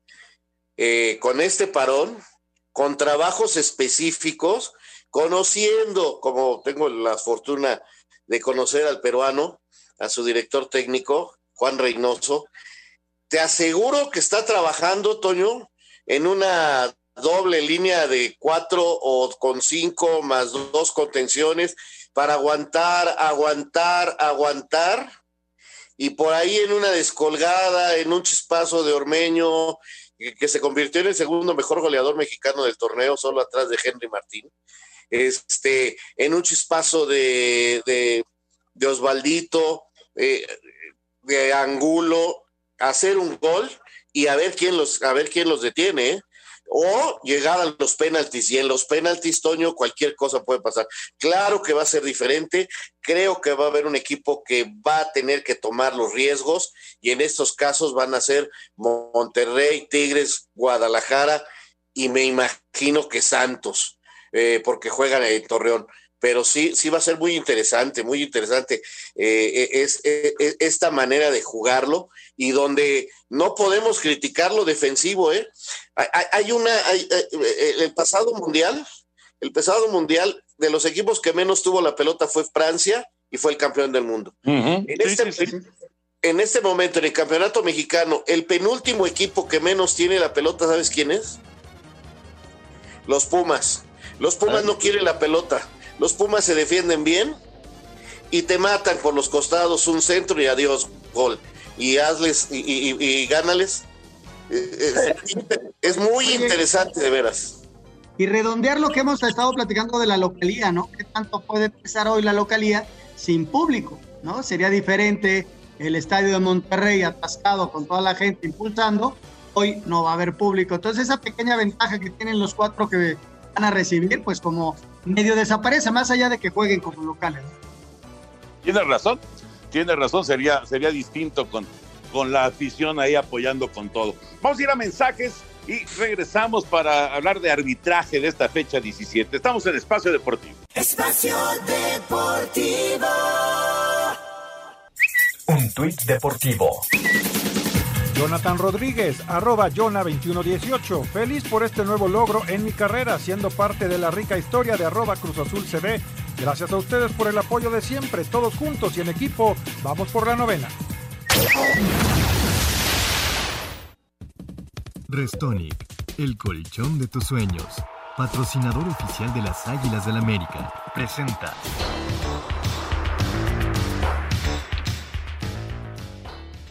con este parón, con trabajos específicos, conociendo, como tengo la fortuna de conocer al peruano, a su director técnico, Juan Reynoso, te aseguro que está trabajando, Toño, en una doble línea de cuatro o con cinco más dos contenciones para aguantar, aguantar, aguantar. Y por ahí en una descolgada, en un chispazo de Ormeño, que se convirtió en el segundo mejor goleador mexicano del torneo, solo atrás de Henry Martín. Este, en un chispazo de, de, Osvaldito, eh, de Angulo, hacer un gol y a ver quién los, a ver quién los detiene. ¿eh? O llegar a los penaltis. Y en los penaltis, Toño, cualquier cosa puede pasar. Claro que va a ser diferente. Creo que va a haber un equipo que va a tener que tomar los riesgos y en estos casos van a ser Monterrey, Tigres, Guadalajara y me imagino que Santos, eh, porque juegan en Torreón pero sí, sí va a ser muy interesante, muy interesante eh, es, esta manera de jugarlo y donde no podemos criticar lo defensivo, ¿eh? Hay, una, hay, eh, el pasado mundial, el pasado mundial de los equipos que menos tuvo la pelota fue Francia y fue el campeón del mundo. en, este, en este momento, en el campeonato mexicano, el penúltimo equipo que menos tiene la pelota, ¿sabes quién es? Los Pumas. Los Pumas ah. no quieren la pelota los Pumas se defienden bien y te matan por los costados un centro y adiós, gol. Y hazles y, gánales. Es, muy interesante, de veras. Y redondear lo que hemos estado platicando de la localía, ¿no? ¿Qué tanto puede empezar hoy la localía sin público, ¿no? Sería diferente el estadio de Monterrey atascado con toda la gente impulsando. Hoy no va a haber público. Entonces, esa pequeña ventaja que tienen los cuatro que van a recibir, pues como medio desaparece, más allá de que jueguen como locales. Tiene razón, tiene razón, sería, sería distinto con, con la afición ahí apoyando con todo. Vamos a ir a mensajes y regresamos para hablar de arbitraje de esta fecha 17. Estamos en Espacio Deportivo. Espacio Deportivo. Un tuit deportivo. Jonathan Rodríguez, arroba Jona2118. Feliz por este nuevo logro en mi carrera, siendo parte de la rica historia de arroba Cruz Azul CB. Gracias a ustedes por el apoyo de siempre, todos juntos y en equipo. Vamos por la novena. Restonic, el colchón de tus sueños. Patrocinador oficial de las Águilas del América. Presenta.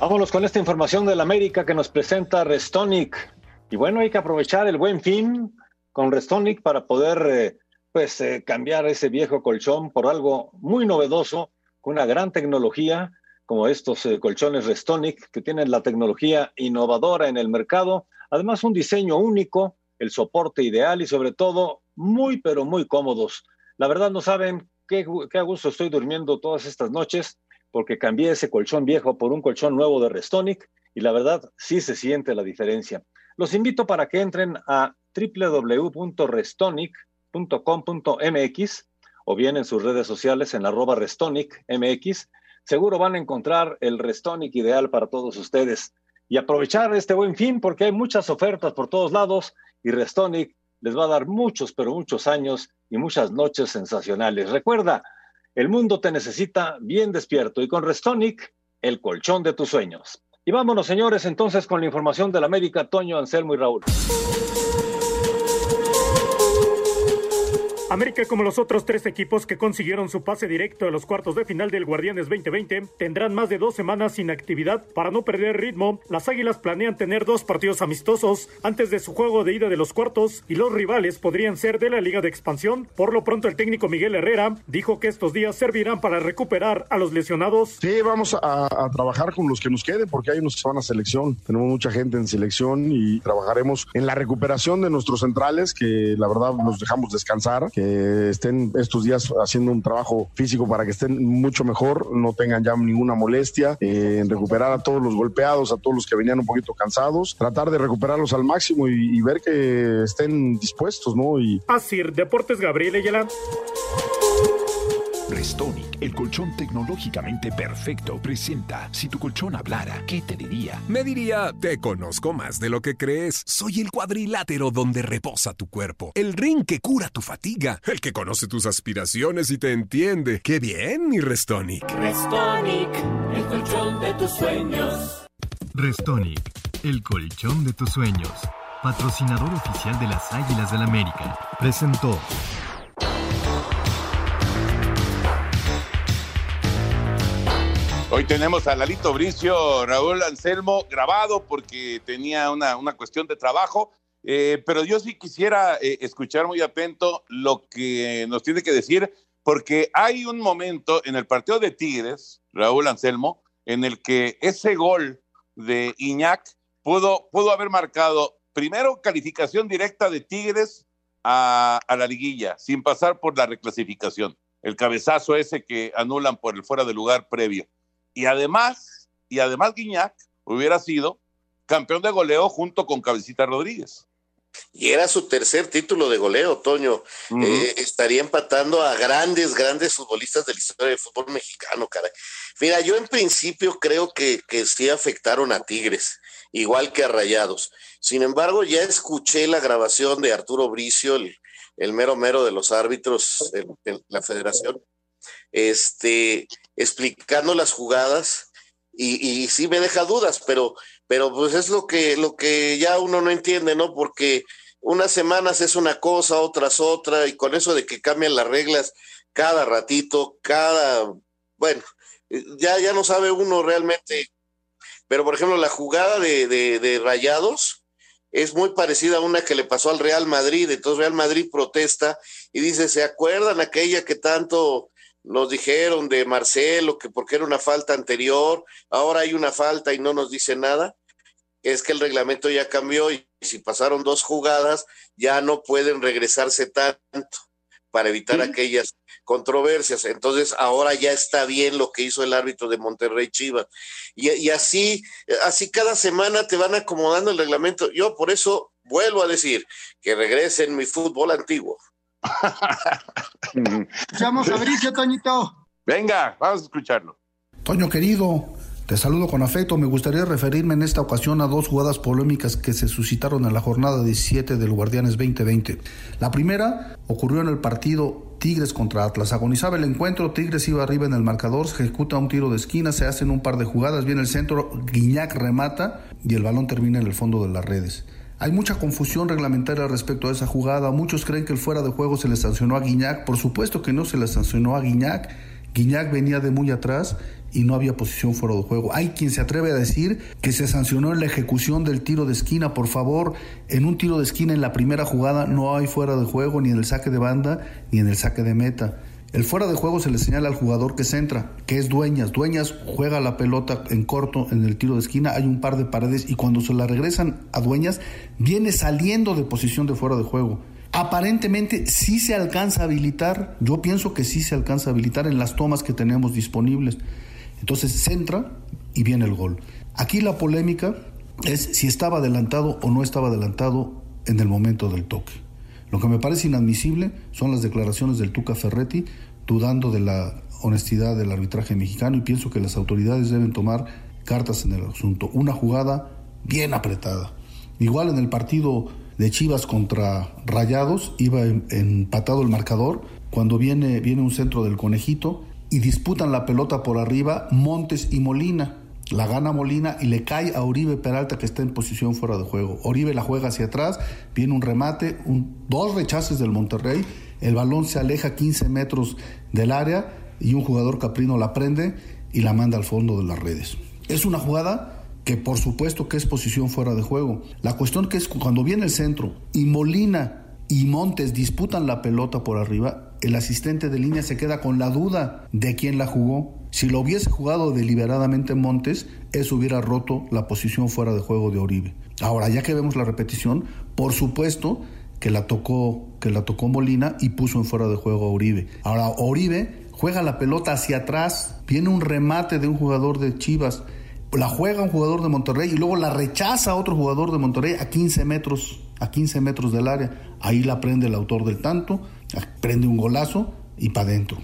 Vámonos con esta información del América que nos presenta Restonic. Y bueno, hay que aprovechar el buen fin con Restonic para poder eh, pues eh, cambiar ese viejo colchón por algo muy novedoso, con una gran tecnología, como estos eh, colchones Restonic, que tienen la tecnología innovadora en el mercado, además un diseño único, el soporte ideal y sobre todo muy, pero muy cómodos. La verdad no saben qué, qué gusto estoy durmiendo todas estas noches porque cambié ese colchón viejo por un colchón nuevo de Restonic y la verdad sí se siente la diferencia. Los invito para que entren a www.restonic.com.mx o bien en sus redes sociales en arroba restonicmx. Seguro van a encontrar el Restonic ideal para todos ustedes y aprovechar este buen fin porque hay muchas ofertas por todos lados y Restonic les va a dar muchos, pero muchos años y muchas noches sensacionales. Recuerda, el mundo te necesita bien despierto y con Restonic, el colchón de tus sueños. Y vámonos, señores, entonces con la información del América, Toño, Anselmo y Raúl. América, como los otros tres equipos que consiguieron su pase directo a los cuartos de final del Guardianes 2020, tendrán más de dos semanas sin actividad para no perder ritmo. Las Águilas planean tener dos partidos amistosos antes de su juego de ida de los cuartos y los rivales podrían ser de la Liga de Expansión. Por lo pronto, el técnico Miguel Herrera dijo que estos días servirán para recuperar a los lesionados. Sí, vamos a, trabajar con los que nos queden porque hay unos que van a selección. Tenemos mucha gente en selección y trabajaremos en la recuperación de nuestros centrales que la verdad nos dejamos descansar que estén estos días haciendo un trabajo físico para que estén mucho mejor, no tengan ya ninguna molestia, en recuperar a todos los golpeados, a todos los que venían un poquito cansados, tratar de recuperarlos al máximo y, ver que estén dispuestos, ¿no? Y... Así, Deportes Gabriel Ayala. Restonic, el colchón tecnológicamente perfecto, presenta Si tu colchón hablara, ¿qué te diría? Me diría, te conozco más de lo que crees. Soy el cuadrilátero donde reposa tu cuerpo, el ring que cura tu fatiga, el que conoce tus aspiraciones y te entiende. ¡Qué bien, mi Restonic! Restonic, el colchón de tus sueños. Restonic, el colchón de tus sueños. Patrocinador oficial de las Águilas del América. Presentó. Hoy tenemos a Lalito Bricio, Raúl Anselmo, grabado porque tenía una, una cuestión de trabajo, eh, pero yo sí quisiera eh, escuchar muy atento lo que nos tiene que decir, porque hay un momento en el partido de Tigres, Raúl Anselmo, en el que ese gol de Iñac pudo, pudo haber marcado primero calificación directa de Tigres a, a, la liguilla, sin pasar por la reclasificación. El cabezazo ese que anulan por el fuera de lugar previo. Y además, y además Guiñac hubiera sido campeón de goleo junto con Cabecita Rodríguez. Y era su tercer título de goleo, Toño. eh, estaría empatando a grandes, grandes futbolistas de la historia del fútbol mexicano, caray. Mira, yo en principio creo que, que sí afectaron a Tigres, igual que a Rayados. Sin embargo, ya escuché la grabación de Arturo Bricio, el, el mero mero de los árbitros de la federación, este, explicando las jugadas y, y sí me deja dudas, pero, pero pues es lo que, lo que ya uno no entiende, ¿no? Porque unas semanas es una cosa, otras otra, y con eso de que cambian las reglas cada ratito, cada, bueno, ya, ya no sabe uno realmente. Pero por ejemplo, la jugada de, de, de Rayados, es muy parecida a una que le pasó al Real Madrid. Entonces Real Madrid protesta y dice, ¿se acuerdan aquella que tanto nos dijeron de Marcelo, que porque era una falta anterior, ahora hay una falta y no nos dice nada? Es que el reglamento ya cambió y si pasaron dos jugadas, ya no pueden regresarse tanto para evitar ¿Sí? aquellas controversias. Entonces, ahora ya está bien lo que hizo el árbitro de Monterrey Chivas. Y, y, así, así cada semana te van acomodando el reglamento. Yo por eso vuelvo a decir que regresen mi fútbol antiguo. Escuchamos a Fabricio, Toñito. Venga, vamos a escucharlo. Toño querido, te saludo con afecto. Me gustaría referirme en esta ocasión a dos jugadas polémicas que se suscitaron en la jornada 17 del Guardianes 2020. La primera ocurrió en el partido Tigres contra Atlas. Agonizaba el encuentro, Tigres iba arriba en el marcador, se ejecuta un tiro de esquina, se hacen un par de jugadas, viene el centro, Guiñac remata y el balón termina en el fondo de las redes. Hay mucha confusión reglamentaria respecto a esa jugada. Muchos creen que el fuera de juego se le sancionó a Guiñac. Por supuesto que no se le sancionó a Guiñac. Guiñac venía de muy atrás y no había posición fuera de juego. Hay quien se atreve a decir que se sancionó en la ejecución del tiro de esquina. Por favor, en un tiro de esquina en la primera jugada no hay fuera de juego ni en el saque de banda ni en el saque de meta. El fuera de juego se le señala al jugador que centra, que es Dueñas. Dueñas juega la pelota en corto en el tiro de esquina, hay un par de paredes y cuando se la regresan a Dueñas, viene saliendo de posición de fuera de juego. Aparentemente sí se alcanza a habilitar, yo pienso que sí se alcanza a habilitar en las tomas que tenemos disponibles. Entonces centra y viene el gol. Aquí la polémica es si estaba adelantado o no estaba adelantado en el momento del toque. Lo que me parece inadmisible son las declaraciones del Tuca Ferretti dudando de la honestidad del arbitraje mexicano y pienso que las autoridades deben tomar cartas en el asunto. Una jugada bien apretada. Igual en el partido de Chivas contra Rayados iba empatado el marcador cuando viene, viene un centro del conejito y disputan la pelota por arriba Montes y Molina. La gana Molina y le cae a Oribe Peralta que está en posición fuera de juego. Oribe la juega hacia atrás, viene un remate, dos rechaces del Monterrey, el balón se aleja 15 metros del área y un jugador caprino la prende y la manda al fondo de las redes. Es una jugada que por supuesto que es posición fuera de juego. La cuestión que es cuando viene el centro y Molina y Montes disputan la pelota por arriba, el asistente de línea se queda con la duda de quién la jugó. Si lo hubiese jugado deliberadamente Montes, eso hubiera roto la posición fuera de juego de Oribe. Ahora, ya que vemos la repetición, por supuesto que la tocó, que la tocó Molina y puso en fuera de juego a Oribe. Ahora, Oribe juega la pelota hacia atrás, viene un remate de un jugador de Chivas, la juega un jugador de Monterrey y luego la rechaza otro jugador de Monterrey a 15 metros, a 15 metros del área. Ahí la prende el autor del tanto, prende un golazo y para adentro.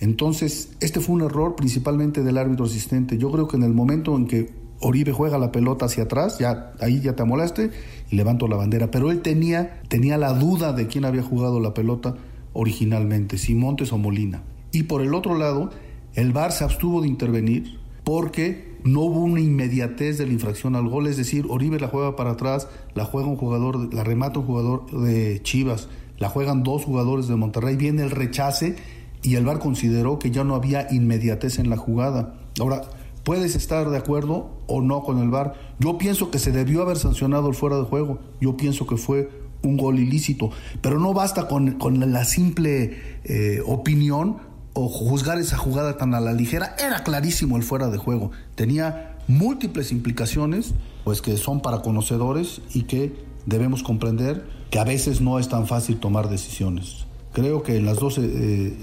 Entonces, este fue un error principalmente del árbitro asistente. Yo creo que en el momento en que Oribe juega la pelota hacia atrás, ya ahí ya te amolaste y levanto la bandera. Pero él tenía, tenía la duda de quién había jugado la pelota originalmente, si Montes o Molina. Y por el otro lado, el VAR se abstuvo de intervenir porque no hubo una inmediatez de la infracción al gol, es decir, Oribe la juega para atrás, la juega un jugador, la remata un jugador de Chivas, la juegan dos jugadores de Monterrey, viene el rechace y el VAR consideró que ya no había inmediatez en la jugada. Ahora, puedes estar de acuerdo o no con el VAR. Yo pienso que se debió haber sancionado el fuera de juego. Yo pienso que fue un gol ilícito. Pero no basta con, con la simple eh, opinión o juzgar esa jugada tan a la ligera. Era clarísimo el fuera de juego. Tenía múltiples implicaciones, pues que son para conocedores y que debemos comprender que a veces no es tan fácil tomar decisiones. Creo que en las dos eh,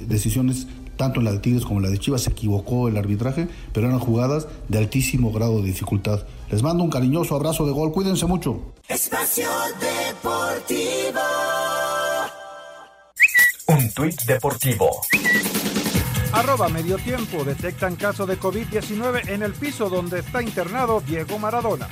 decisiones, tanto en la de Tigres como en la de Chivas, se equivocó el arbitraje, pero eran jugadas de altísimo grado de dificultad. Les mando un cariñoso abrazo de gol, cuídense mucho. Espacio Deportivo. Un tuit deportivo. Arroba medio tiempo. Detectan caso de COVID-19 en el piso donde está internado Diego Maradona.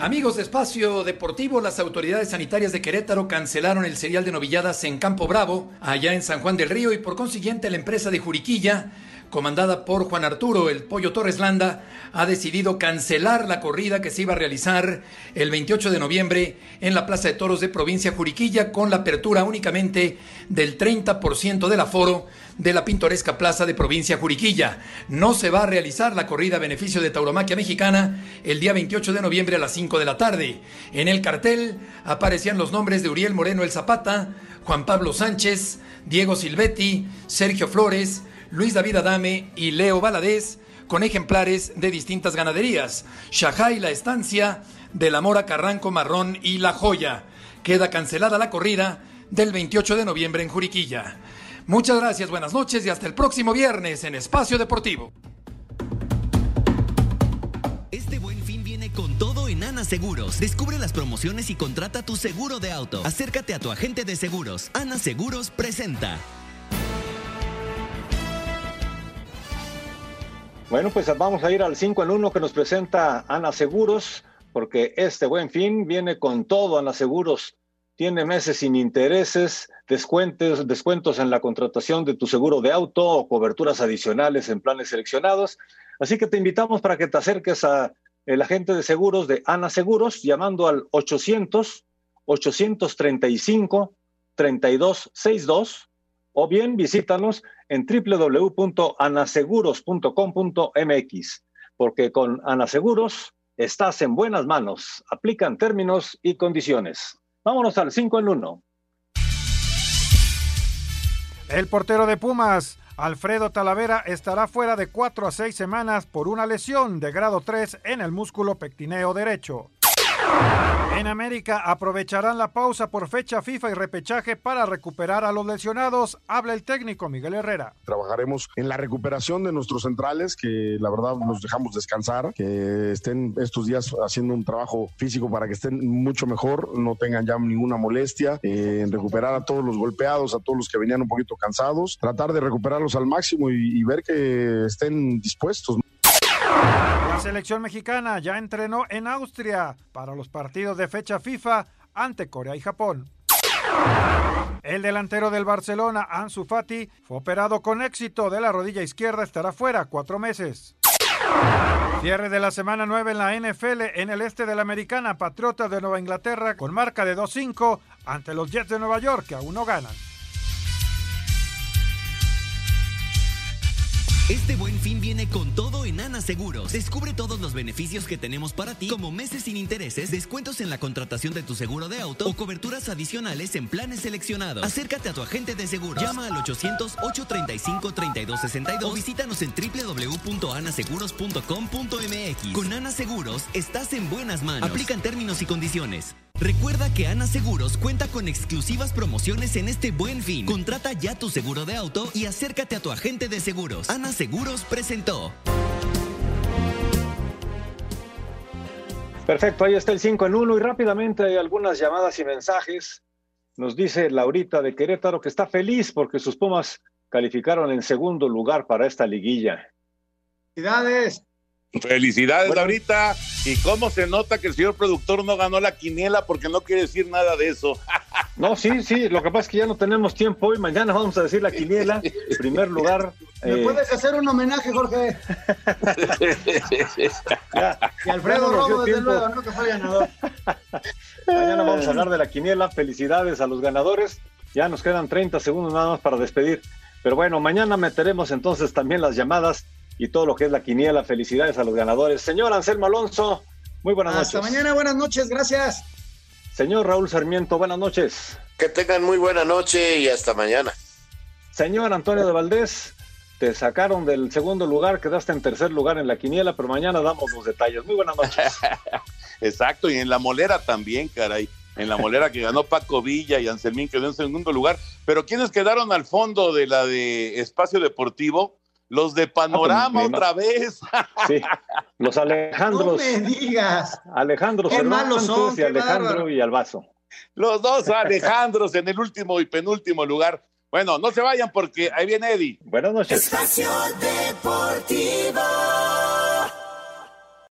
Amigos de Espacio Deportivo, las autoridades sanitarias de Querétaro cancelaron el serial de novilladas en Campo Bravo, allá en San Juan del Río, y por consiguiente la empresa de Juriquilla comandada por Juan Arturo El Pollo Torres Landa, ha decidido cancelar la corrida que se iba a realizar el 28 de noviembre en la Plaza de Toros de Provincia Juriquilla con la apertura únicamente del 30% del aforo de la pintoresca Plaza de Provincia Juriquilla. No se va a realizar la corrida a beneficio de Tauromaquia Mexicana el día 28 de noviembre a las 5 de la tarde. En el cartel aparecían los nombres de Uriel Moreno El Zapata, Juan Pablo Sánchez, Diego Silvetti, Sergio Flores, Luis David Adame y Leo Valadez, con ejemplares de distintas ganaderías, Shajay La Estancia, de la Mora Carranco Marrón y La Joya. Queda cancelada la corrida del 28 de noviembre en Juriquilla. Muchas gracias, buenas noches y hasta el próximo viernes en Espacio Deportivo. Este buen fin viene con todo en Ana Seguros. Descubre las promociones y contrata tu seguro de auto. Acércate a tu agente de seguros. Ana Seguros presenta. Bueno, pues vamos a ir al 5 en 1 que nos presenta Ana Seguros, porque este buen fin viene con todo. Ana Seguros tiene meses sin intereses, descuentos, descuentos en la contratación de tu seguro de auto o coberturas adicionales en planes seleccionados. Así que te invitamos para que te acerques a el agente de seguros de Ana Seguros llamando al 800 835 3262 o bien visítanos en www.anaseguros.com.mx, porque con Anaseguros estás en buenas manos. Aplican términos y condiciones. Vámonos al 5 en 1. El portero de Pumas, Alfredo Talavera, estará fuera de 4 a 6 semanas por una lesión de grado 3 en el músculo pectineo derecho. En América aprovecharán la pausa por fecha FIFA y repechaje para recuperar a los lesionados. Habla el técnico Miguel Herrera. Trabajaremos en la recuperación de nuestros centrales, que la verdad nos dejamos descansar, que estén estos días haciendo un trabajo físico para que estén mucho mejor, no tengan ya ninguna molestia, en recuperar a todos los golpeados, a todos los que venían un poquito cansados, tratar de recuperarlos al máximo y ver que estén dispuestos. La selección mexicana ya entrenó en Austria para los partidos de fecha FIFA ante Corea y Japón. El delantero del Barcelona, Ansu Fati, fue operado con éxito de la rodilla izquierda, estará fuera cuatro meses. Cierre de la semana 9 en la NFL en el este de la Americana, Patriotas de Nueva Inglaterra con marca de 2-5 ante los Jets de Nueva York que aún no ganan. Este buen fin viene con todo en Ana Seguros. Descubre todos los beneficios que tenemos para ti, como meses sin intereses, descuentos en la contratación de tu seguro de auto o coberturas adicionales en planes seleccionados. Acércate a tu agente de seguros. Llama al 800-835-3262 o visítanos en www.anaseguros.com.mx. Con Ana Seguros, estás en buenas manos. Aplican términos y condiciones. Recuerda que Ana Seguros cuenta con exclusivas promociones en este buen fin. Contrata ya tu seguro de auto y acércate a tu agente de seguros. Ana Seguros presentó. Perfecto, ahí está el 5 en 1 y rápidamente hay algunas llamadas y mensajes. Nos dice Laurita de Querétaro que está feliz porque sus Pumas calificaron en segundo lugar para esta liguilla. Felicidades. Felicidades, Laurita. ¿Y cómo se nota que el señor productor no ganó la quiniela porque no quiere decir nada de eso? No, sí, sí, lo que pasa es que ya no tenemos tiempo hoy, mañana vamos a decir la quiniela. En primer lugar. ¿Me eh, puedes hacer un homenaje, Jorge? y Alfredo Ya nos dio Romo, desde tiempo. luego, ¿no? Que fue ganador. Mañana vamos a hablar de la quiniela. Felicidades a los ganadores. Ya nos quedan 30 segundos nada más para despedir. Pero bueno, mañana meteremos entonces también las llamadas y todo lo que es la quiniela. Felicidades a los ganadores. Señor Anselmo Alonso, muy buenas Hasta noches. mañana, buenas noches, gracias. Señor Raúl Sarmiento, buenas noches. Que tengan muy buena noche y hasta mañana. Señor Antonio de Valdés, te sacaron del segundo lugar, quedaste en tercer lugar en la quiniela, pero mañana damos los detalles. Muy buenas noches. Exacto, y en la molera también, caray. En la molera que ganó Paco Villa y Anselmín quedó en segundo lugar. Pero ¿quiénes quedaron al fondo de la de Espacio Deportivo? Los de Panorama Ah, pues, otra vez. Sí, los Alejandros. No me digas. Alejandro Qué malos son, y qué Alejandro bárbaro. y Albazo. Los dos Alejandros en el último y penúltimo lugar. Bueno, no se vayan porque ahí viene Eddie. Buenas noches. Espacio Deportivo.